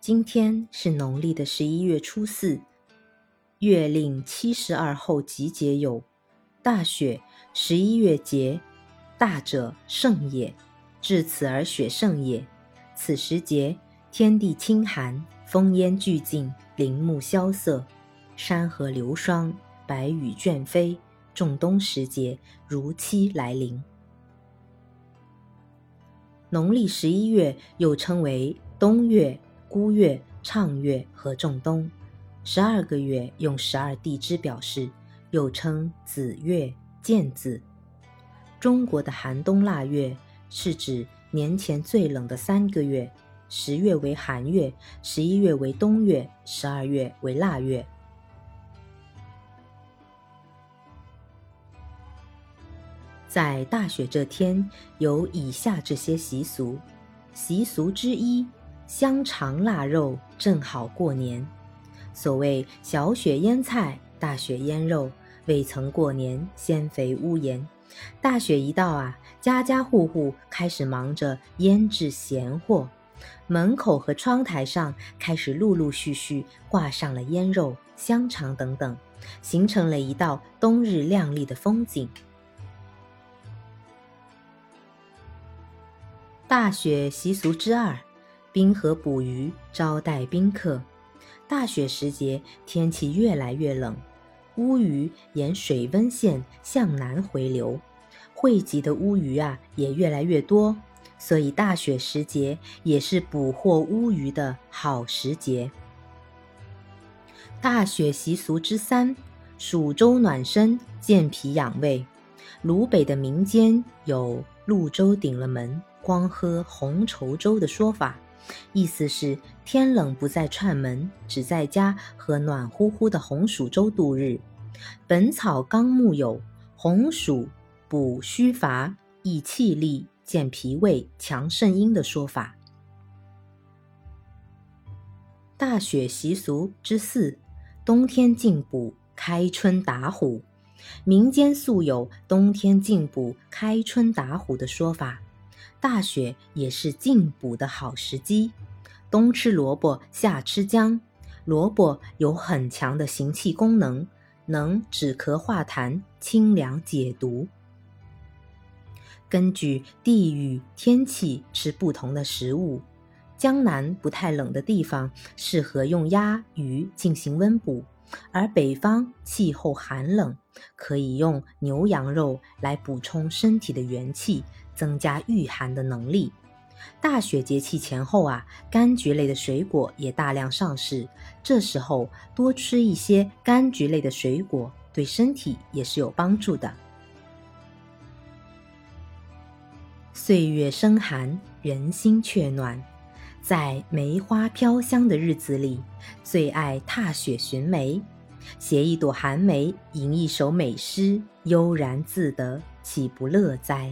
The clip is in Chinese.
今天是农历的十一月初四，月令七十二候集结有大雪，十一月节，大者盛也，至此而雪盛也。此时节，天地清寒，风烟俱尽，林木萧瑟，山河流霜，白羽倦飞，仲冬时节如期来临。农历十一月又称为冬月。孤月、畅月和仲冬，十二个月用十二地支表示，又称子月、建子。中国的寒冬腊月是指年前最冷的三个月：十月为寒月，十一月为冬月，十二月为腊月。在大雪这天，有以下这些习俗，习俗之一。香肠腊肉正好过年。所谓小雪腌菜，大雪腌肉，未曾过年先肥屋檐。大雪一到啊，家家户户开始忙着腌制咸货，门口和窗台上开始陆陆续续挂上了腌肉、香肠等等，形成了一道冬日亮丽的风景。大雪习俗之二。冰河捕鱼，招待宾客。大雪时节，天气越来越冷，乌鱼沿水温线向南回流，汇集的乌鱼啊也越来越多，所以大雪时节也是捕获乌鱼的好时节。大雪习俗之三：蜀粥暖身，健脾养胃。鲁北的民间有“露粥顶了门，光喝红稠粥”的说法。意思是天冷不再串门，只在家喝暖乎乎的红薯粥度日。《本草纲目》有红薯补虚乏、益气力、健脾胃、强肾阴的说法。大雪习俗之四：冬天进补，开春打虎。民间素有冬天进补、开春打虎的说法。大雪也是进补的好时机，冬吃萝卜，夏吃姜。萝卜有很强的行气功能，能止咳化痰、清凉解毒。根据地域天气吃不同的食物，江南不太冷的地方适合用鸭、鱼进行温补，而北方气候寒冷，可以用牛羊肉来补充身体的元气。增加御寒的能力。大雪节气前后啊，柑橘类的水果也大量上市。这时候多吃一些柑橘类的水果，对身体也是有帮助的。岁月生寒，人心却暖。在梅花飘香的日子里，最爱踏雪寻梅，携一朵寒梅，吟一首美诗，悠然自得，岂不乐哉？